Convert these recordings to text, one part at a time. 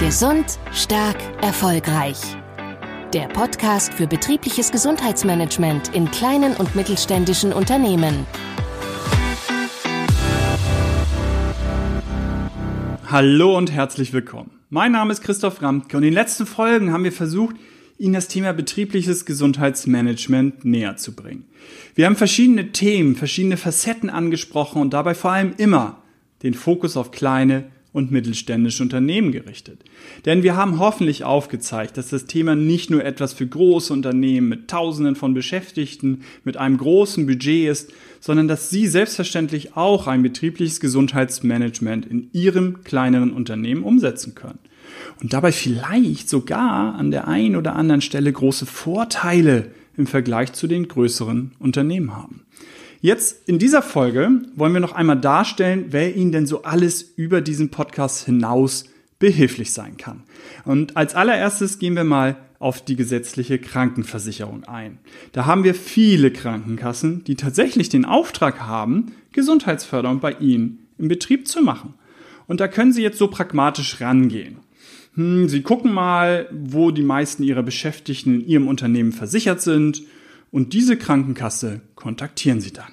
Gesund, stark, erfolgreich. Der Podcast für betriebliches Gesundheitsmanagement in kleinen und mittelständischen Unternehmen. Hallo und herzlich willkommen. Mein Name ist Christoph Ramtke und in den letzten Folgen haben wir versucht, Ihnen das Thema betriebliches Gesundheitsmanagement näher zu bringen. Wir haben verschiedene Themen, verschiedene Facetten angesprochen und dabei vor allem immer den Fokus auf kleine und mittelständische Unternehmen gerichtet. Denn wir haben hoffentlich aufgezeigt, dass das Thema nicht nur etwas für große Unternehmen mit Tausenden von Beschäftigten, mit einem großen Budget ist, sondern dass Sie selbstverständlich auch ein betriebliches Gesundheitsmanagement in Ihrem kleineren Unternehmen umsetzen können und dabei vielleicht sogar an der einen oder anderen Stelle große Vorteile im Vergleich zu den größeren Unternehmen haben. Jetzt in dieser Folge wollen wir noch einmal darstellen, wer Ihnen denn so alles über diesen Podcast hinaus behilflich sein kann. Und als allererstes gehen wir mal auf die gesetzliche Krankenversicherung ein. Da haben wir viele Krankenkassen, die tatsächlich den Auftrag haben, Gesundheitsförderung bei Ihnen im Betrieb zu machen. Und da können Sie jetzt so pragmatisch rangehen hm, Sie gucken mal, wo die meisten Ihrer Beschäftigten in Ihrem Unternehmen versichert sind und diese Krankenkasse kontaktieren Sie dann.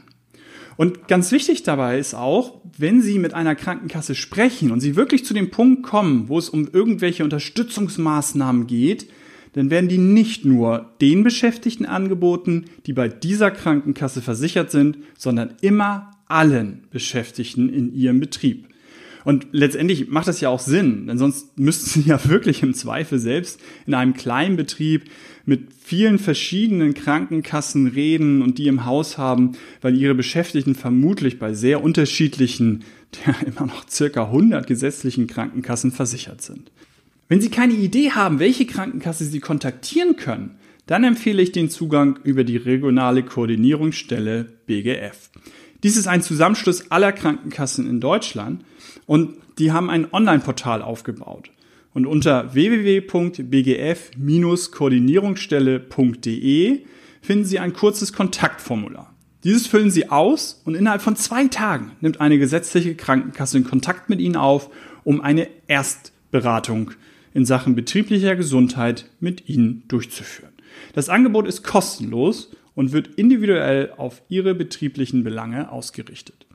Und ganz wichtig dabei ist auch, wenn Sie mit einer Krankenkasse sprechen und Sie wirklich zu dem Punkt kommen, wo es um irgendwelche Unterstützungsmaßnahmen geht, dann werden die nicht nur den Beschäftigten angeboten, die bei dieser Krankenkasse versichert sind, sondern immer allen Beschäftigten in ihrem Betrieb. Und letztendlich macht das ja auch Sinn, denn sonst müssten sie ja wirklich im Zweifel selbst in einem kleinen Betrieb mit vielen verschiedenen Krankenkassen reden und die im Haus haben, weil ihre Beschäftigten vermutlich bei sehr unterschiedlichen, ja, immer noch circa 100 gesetzlichen Krankenkassen versichert sind. Wenn Sie keine Idee haben, welche Krankenkasse Sie kontaktieren können, dann empfehle ich den Zugang über die regionale Koordinierungsstelle BGF. Dies ist ein Zusammenschluss aller Krankenkassen in Deutschland und die haben ein Online-Portal aufgebaut. Und unter www.bgf-koordinierungsstelle.de finden Sie ein kurzes Kontaktformular. Dieses füllen Sie aus und innerhalb von zwei Tagen nimmt eine gesetzliche Krankenkasse in Kontakt mit Ihnen auf, um eine Erstberatung in Sachen betrieblicher Gesundheit mit Ihnen durchzuführen. Das Angebot ist kostenlos und wird individuell auf Ihre betrieblichen Belange ausgerichtet.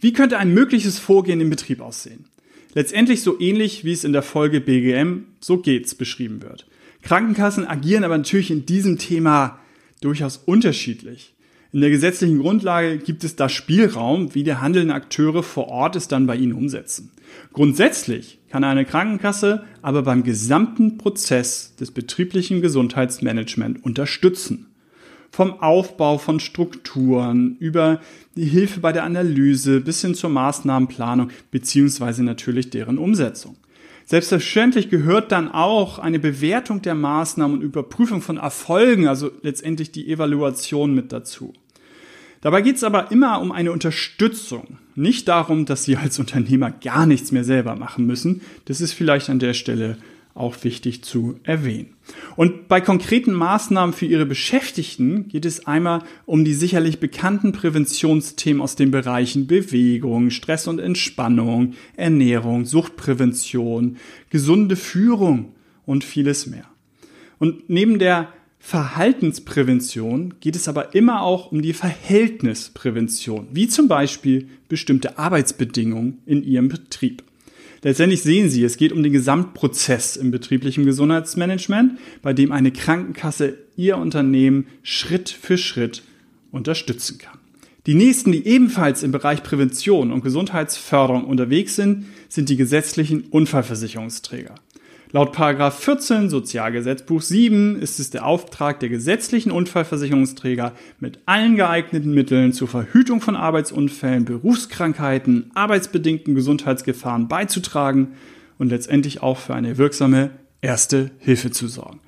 Wie könnte ein mögliches Vorgehen im Betrieb aussehen? Letztendlich so ähnlich, wie es in der Folge BGM So geht's beschrieben wird. Krankenkassen agieren aber natürlich in diesem Thema durchaus unterschiedlich. In der gesetzlichen Grundlage gibt es da Spielraum, wie die handelnden Akteure vor Ort es dann bei ihnen umsetzen. Grundsätzlich kann eine Krankenkasse aber beim gesamten Prozess des betrieblichen Gesundheitsmanagements unterstützen vom Aufbau von Strukturen über die Hilfe bei der Analyse bis hin zur Maßnahmenplanung beziehungsweise natürlich deren Umsetzung. Selbstverständlich gehört dann auch eine Bewertung der Maßnahmen und Überprüfung von Erfolgen, also letztendlich die Evaluation mit dazu. Dabei geht es aber immer um eine Unterstützung, nicht darum, dass Sie als Unternehmer gar nichts mehr selber machen müssen. Das ist vielleicht an der Stelle auch wichtig zu erwähnen. Und bei konkreten Maßnahmen für Ihre Beschäftigten geht es einmal um die sicherlich bekannten Präventionsthemen aus den Bereichen Bewegung, Stress und Entspannung, Ernährung, Suchtprävention, gesunde Führung und vieles mehr. Und neben der Verhaltensprävention geht es aber immer auch um die Verhältnisprävention, wie zum Beispiel bestimmte Arbeitsbedingungen in Ihrem Betrieb. Letztendlich sehen Sie, es geht um den Gesamtprozess im betrieblichen Gesundheitsmanagement, bei dem eine Krankenkasse Ihr Unternehmen Schritt für Schritt unterstützen kann. Die nächsten, die ebenfalls im Bereich Prävention und Gesundheitsförderung unterwegs sind, sind die gesetzlichen Unfallversicherungsträger. Laut 14 Sozialgesetzbuch 7 ist es der Auftrag der gesetzlichen Unfallversicherungsträger, mit allen geeigneten Mitteln zur Verhütung von Arbeitsunfällen, Berufskrankheiten, arbeitsbedingten Gesundheitsgefahren beizutragen und letztendlich auch für eine wirksame erste Hilfe zu sorgen.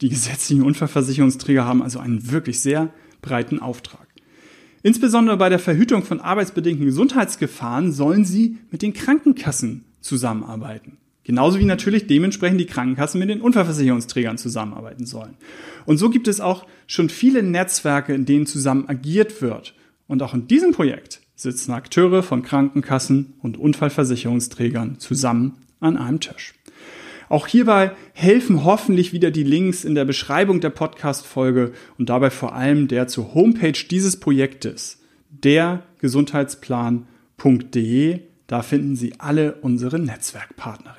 Die gesetzlichen Unfallversicherungsträger haben also einen wirklich sehr breiten Auftrag. Insbesondere bei der Verhütung von arbeitsbedingten Gesundheitsgefahren sollen sie mit den Krankenkassen zusammenarbeiten. Genauso wie natürlich dementsprechend die Krankenkassen mit den Unfallversicherungsträgern zusammenarbeiten sollen. Und so gibt es auch schon viele Netzwerke, in denen zusammen agiert wird. Und auch in diesem Projekt sitzen Akteure von Krankenkassen und Unfallversicherungsträgern zusammen an einem Tisch. Auch hierbei helfen hoffentlich wieder die Links in der Beschreibung der Podcast-Folge und dabei vor allem der zur Homepage dieses Projektes, dergesundheitsplan.de. Da finden Sie alle unsere Netzwerkpartnerinnen.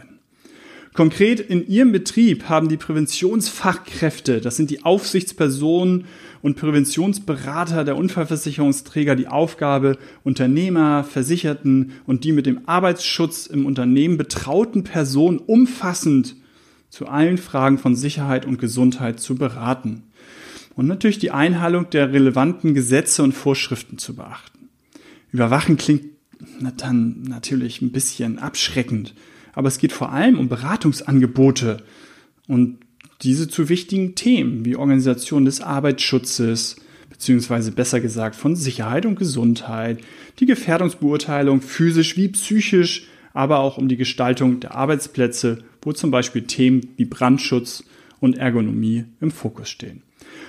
Konkret in Ihrem Betrieb haben die Präventionsfachkräfte, das sind die Aufsichtspersonen und Präventionsberater der Unfallversicherungsträger, die Aufgabe, Unternehmer, Versicherten und die mit dem Arbeitsschutz im Unternehmen betrauten Personen umfassend zu allen Fragen von Sicherheit und Gesundheit zu beraten. Und natürlich die Einhaltung der relevanten Gesetze und Vorschriften zu beachten. Überwachen klingt dann natürlich ein bisschen abschreckend aber es geht vor allem um Beratungsangebote und diese zu wichtigen Themen wie Organisation des Arbeitsschutzes, beziehungsweise besser gesagt von Sicherheit und Gesundheit, die Gefährdungsbeurteilung physisch wie psychisch, aber auch um die Gestaltung der Arbeitsplätze, wo zum Beispiel Themen wie Brandschutz und Ergonomie im Fokus stehen.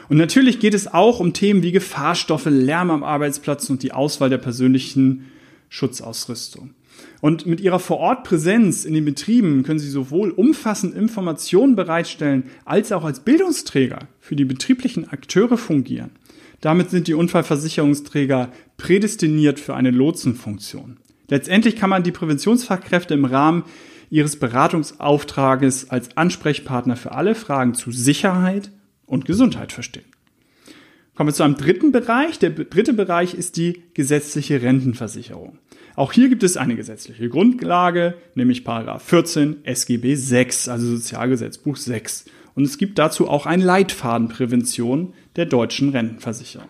Und natürlich geht es auch um Themen wie Gefahrstoffe, Lärm am Arbeitsplatz und die Auswahl der persönlichen Schutzausrüstung. Und mit ihrer Vorortpräsenz in den Betrieben können sie sowohl umfassend Informationen bereitstellen, als auch als Bildungsträger für die betrieblichen Akteure fungieren. Damit sind die Unfallversicherungsträger prädestiniert für eine Lotsenfunktion. Letztendlich kann man die Präventionsfachkräfte im Rahmen ihres Beratungsauftrages als Ansprechpartner für alle Fragen zu Sicherheit und Gesundheit verstehen. Kommen wir zu einem dritten Bereich. Der dritte Bereich ist die gesetzliche Rentenversicherung. Auch hier gibt es eine gesetzliche Grundlage, nämlich Paragraph 14 SGB 6, also Sozialgesetzbuch 6. Und es gibt dazu auch einen Leitfaden Prävention der deutschen Rentenversicherung.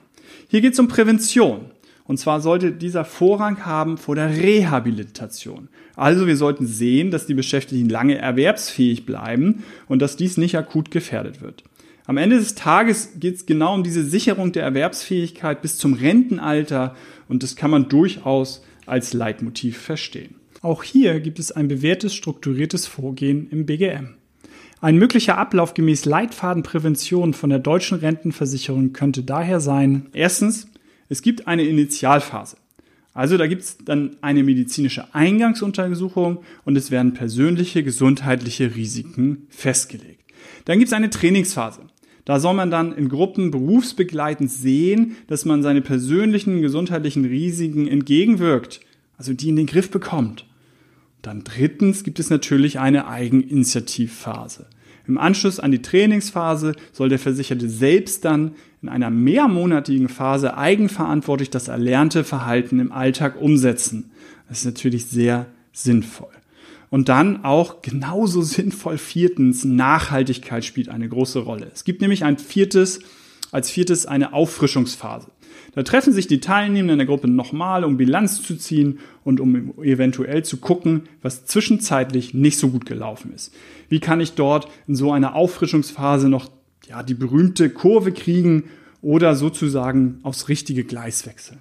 Hier geht es um Prävention. Und zwar sollte dieser Vorrang haben vor der Rehabilitation. Also wir sollten sehen, dass die Beschäftigten lange erwerbsfähig bleiben und dass dies nicht akut gefährdet wird. Am Ende des Tages geht es genau um diese Sicherung der Erwerbsfähigkeit bis zum Rentenalter und das kann man durchaus als Leitmotiv verstehen. Auch hier gibt es ein bewährtes strukturiertes Vorgehen im BGM. Ein möglicher Ablauf gemäß Leitfadenprävention von der deutschen Rentenversicherung könnte daher sein, erstens, es gibt eine Initialphase. Also da gibt es dann eine medizinische Eingangsuntersuchung und es werden persönliche gesundheitliche Risiken festgelegt. Dann gibt es eine Trainingsphase. Da soll man dann in Gruppen berufsbegleitend sehen, dass man seine persönlichen gesundheitlichen Risiken entgegenwirkt, also die in den Griff bekommt. Dann drittens gibt es natürlich eine Eigeninitiativphase. Im Anschluss an die Trainingsphase soll der Versicherte selbst dann in einer mehrmonatigen Phase eigenverantwortlich das erlernte Verhalten im Alltag umsetzen. Das ist natürlich sehr sinnvoll. Und dann auch genauso sinnvoll viertens, Nachhaltigkeit spielt eine große Rolle. Es gibt nämlich ein viertes, als viertes eine Auffrischungsphase. Da treffen sich die Teilnehmenden in der Gruppe nochmal, um Bilanz zu ziehen und um eventuell zu gucken, was zwischenzeitlich nicht so gut gelaufen ist. Wie kann ich dort in so einer Auffrischungsphase noch ja, die berühmte Kurve kriegen oder sozusagen aufs richtige Gleis wechseln?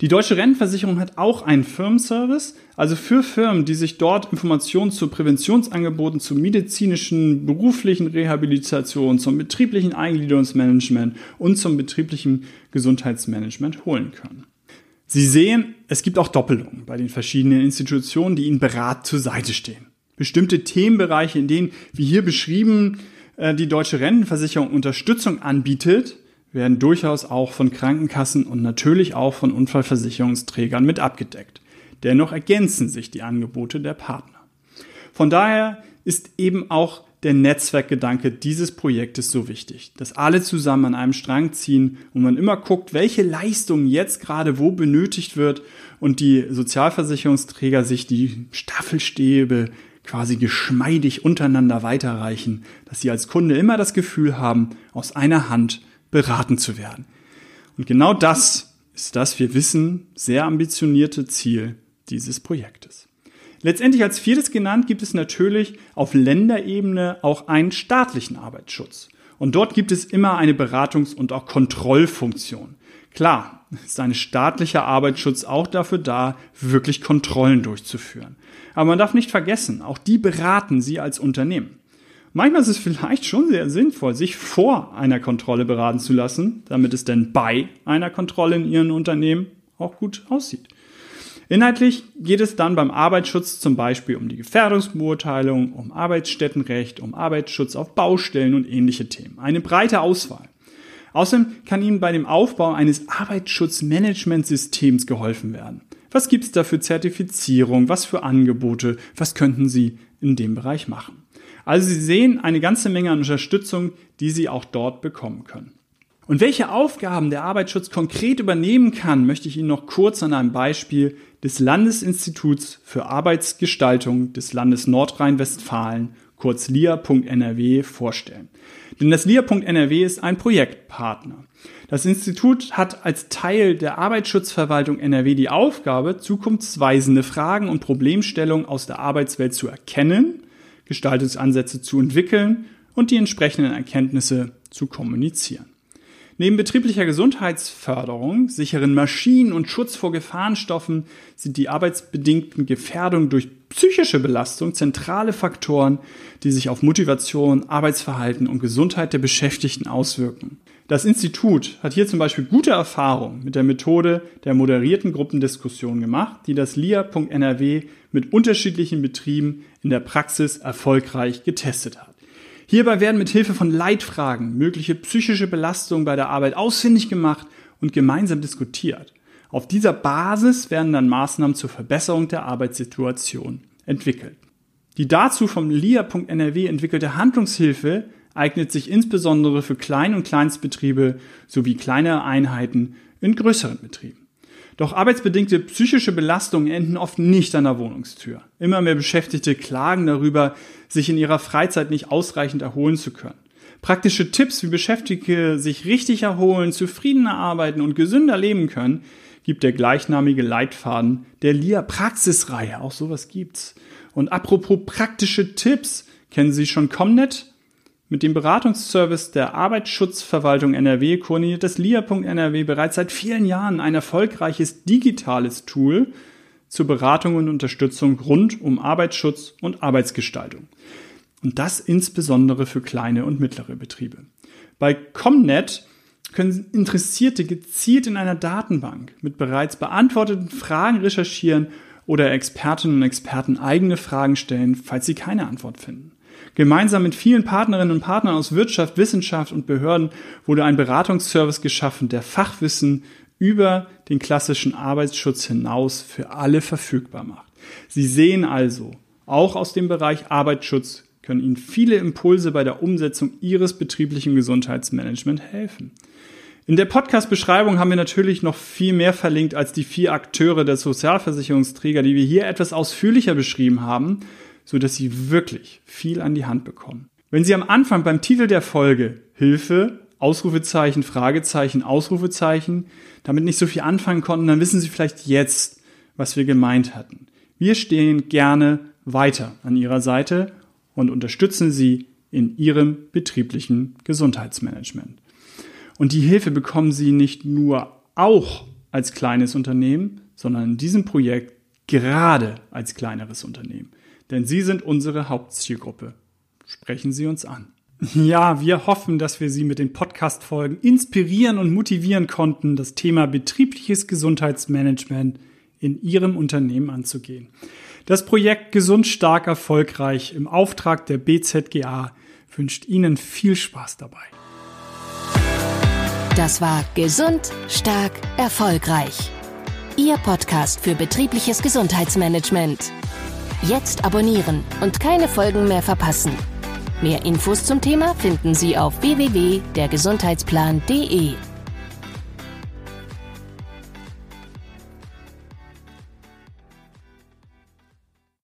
Die Deutsche Rentenversicherung hat auch einen Firmenservice, also für Firmen, die sich dort Informationen zu Präventionsangeboten, zu medizinischen, beruflichen Rehabilitation, zum betrieblichen Eingliederungsmanagement und zum betrieblichen Gesundheitsmanagement holen können. Sie sehen, es gibt auch Doppelungen bei den verschiedenen Institutionen, die Ihnen berat zur Seite stehen. Bestimmte Themenbereiche, in denen, wie hier beschrieben, äh, die Deutsche Rentenversicherung Unterstützung anbietet, werden durchaus auch von Krankenkassen und natürlich auch von Unfallversicherungsträgern mit abgedeckt. Dennoch ergänzen sich die Angebote der Partner. Von daher ist eben auch der Netzwerkgedanke dieses Projektes so wichtig, dass alle zusammen an einem Strang ziehen und man immer guckt, welche Leistung jetzt gerade wo benötigt wird und die Sozialversicherungsträger sich die Staffelstäbe quasi geschmeidig untereinander weiterreichen, dass sie als Kunde immer das Gefühl haben, aus einer Hand beraten zu werden. Und genau das ist das, wir wissen, sehr ambitionierte Ziel dieses Projektes. Letztendlich als viertes genannt gibt es natürlich auf Länderebene auch einen staatlichen Arbeitsschutz. Und dort gibt es immer eine Beratungs- und auch Kontrollfunktion. Klar, ist ein staatlicher Arbeitsschutz auch dafür da, wirklich Kontrollen durchzuführen. Aber man darf nicht vergessen, auch die beraten Sie als Unternehmen. Manchmal ist es vielleicht schon sehr sinnvoll, sich vor einer Kontrolle beraten zu lassen, damit es denn bei einer Kontrolle in Ihrem Unternehmen auch gut aussieht. Inhaltlich geht es dann beim Arbeitsschutz zum Beispiel um die Gefährdungsbeurteilung, um Arbeitsstättenrecht, um Arbeitsschutz auf Baustellen und ähnliche Themen. Eine breite Auswahl. Außerdem kann Ihnen bei dem Aufbau eines Arbeitsschutzmanagementsystems geholfen werden. Was gibt es da für Zertifizierung? Was für Angebote? Was könnten Sie in dem Bereich machen? Also Sie sehen eine ganze Menge an Unterstützung, die Sie auch dort bekommen können. Und welche Aufgaben der Arbeitsschutz konkret übernehmen kann, möchte ich Ihnen noch kurz an einem Beispiel des Landesinstituts für Arbeitsgestaltung des Landes Nordrhein-Westfalen, kurz LIA.NRW, vorstellen. Denn das LIA.NRW ist ein Projektpartner. Das Institut hat als Teil der Arbeitsschutzverwaltung NRW die Aufgabe, zukunftsweisende Fragen und Problemstellungen aus der Arbeitswelt zu erkennen, Gestaltungsansätze zu entwickeln und die entsprechenden Erkenntnisse zu kommunizieren. Neben betrieblicher Gesundheitsförderung, sicheren Maschinen und Schutz vor Gefahrenstoffen sind die arbeitsbedingten Gefährdungen durch psychische Belastung zentrale Faktoren, die sich auf Motivation, Arbeitsverhalten und Gesundheit der Beschäftigten auswirken. Das Institut hat hier zum Beispiel gute Erfahrungen mit der Methode der moderierten Gruppendiskussion gemacht, die das LIA.NRW mit unterschiedlichen Betrieben in der Praxis erfolgreich getestet hat. Hierbei werden mit Hilfe von Leitfragen mögliche psychische Belastungen bei der Arbeit ausfindig gemacht und gemeinsam diskutiert. Auf dieser Basis werden dann Maßnahmen zur Verbesserung der Arbeitssituation entwickelt. Die dazu vom LIA.NRW entwickelte Handlungshilfe eignet sich insbesondere für Klein- und Kleinstbetriebe sowie kleine Einheiten in größeren Betrieben. Doch arbeitsbedingte psychische Belastungen enden oft nicht an der Wohnungstür. Immer mehr Beschäftigte klagen darüber, sich in ihrer Freizeit nicht ausreichend erholen zu können. Praktische Tipps, wie Beschäftigte sich richtig erholen, zufriedener arbeiten und gesünder leben können, gibt der gleichnamige Leitfaden der LIA Praxisreihe. Auch sowas gibt's. Und apropos praktische Tipps, kennen Sie schon Comnet? Mit dem Beratungsservice der Arbeitsschutzverwaltung NRW koordiniert das LIA.NRW bereits seit vielen Jahren ein erfolgreiches digitales Tool zur Beratung und Unterstützung rund um Arbeitsschutz und Arbeitsgestaltung. Und das insbesondere für kleine und mittlere Betriebe. Bei Comnet können Interessierte gezielt in einer Datenbank mit bereits beantworteten Fragen recherchieren oder Expertinnen und Experten eigene Fragen stellen, falls sie keine Antwort finden. Gemeinsam mit vielen Partnerinnen und Partnern aus Wirtschaft, Wissenschaft und Behörden wurde ein Beratungsservice geschaffen, der Fachwissen über den klassischen Arbeitsschutz hinaus für alle verfügbar macht. Sie sehen also, auch aus dem Bereich Arbeitsschutz können Ihnen viele Impulse bei der Umsetzung Ihres betrieblichen Gesundheitsmanagements helfen. In der Podcast-Beschreibung haben wir natürlich noch viel mehr verlinkt als die vier Akteure der Sozialversicherungsträger, die wir hier etwas ausführlicher beschrieben haben so dass Sie wirklich viel an die Hand bekommen. Wenn Sie am Anfang beim Titel der Folge Hilfe, Ausrufezeichen, Fragezeichen, Ausrufezeichen damit nicht so viel anfangen konnten, dann wissen Sie vielleicht jetzt, was wir gemeint hatten. Wir stehen gerne weiter an Ihrer Seite und unterstützen Sie in Ihrem betrieblichen Gesundheitsmanagement. Und die Hilfe bekommen Sie nicht nur auch als kleines Unternehmen, sondern in diesem Projekt gerade als kleineres Unternehmen denn Sie sind unsere Hauptzielgruppe. Sprechen Sie uns an. Ja, wir hoffen, dass wir Sie mit den Podcast-Folgen inspirieren und motivieren konnten, das Thema betriebliches Gesundheitsmanagement in Ihrem Unternehmen anzugehen. Das Projekt Gesund stark erfolgreich im Auftrag der BZGA wünscht Ihnen viel Spaß dabei. Das war Gesund stark erfolgreich. Ihr Podcast für betriebliches Gesundheitsmanagement. Jetzt abonnieren und keine Folgen mehr verpassen. Mehr Infos zum Thema finden Sie auf www.dergesundheitsplan.de.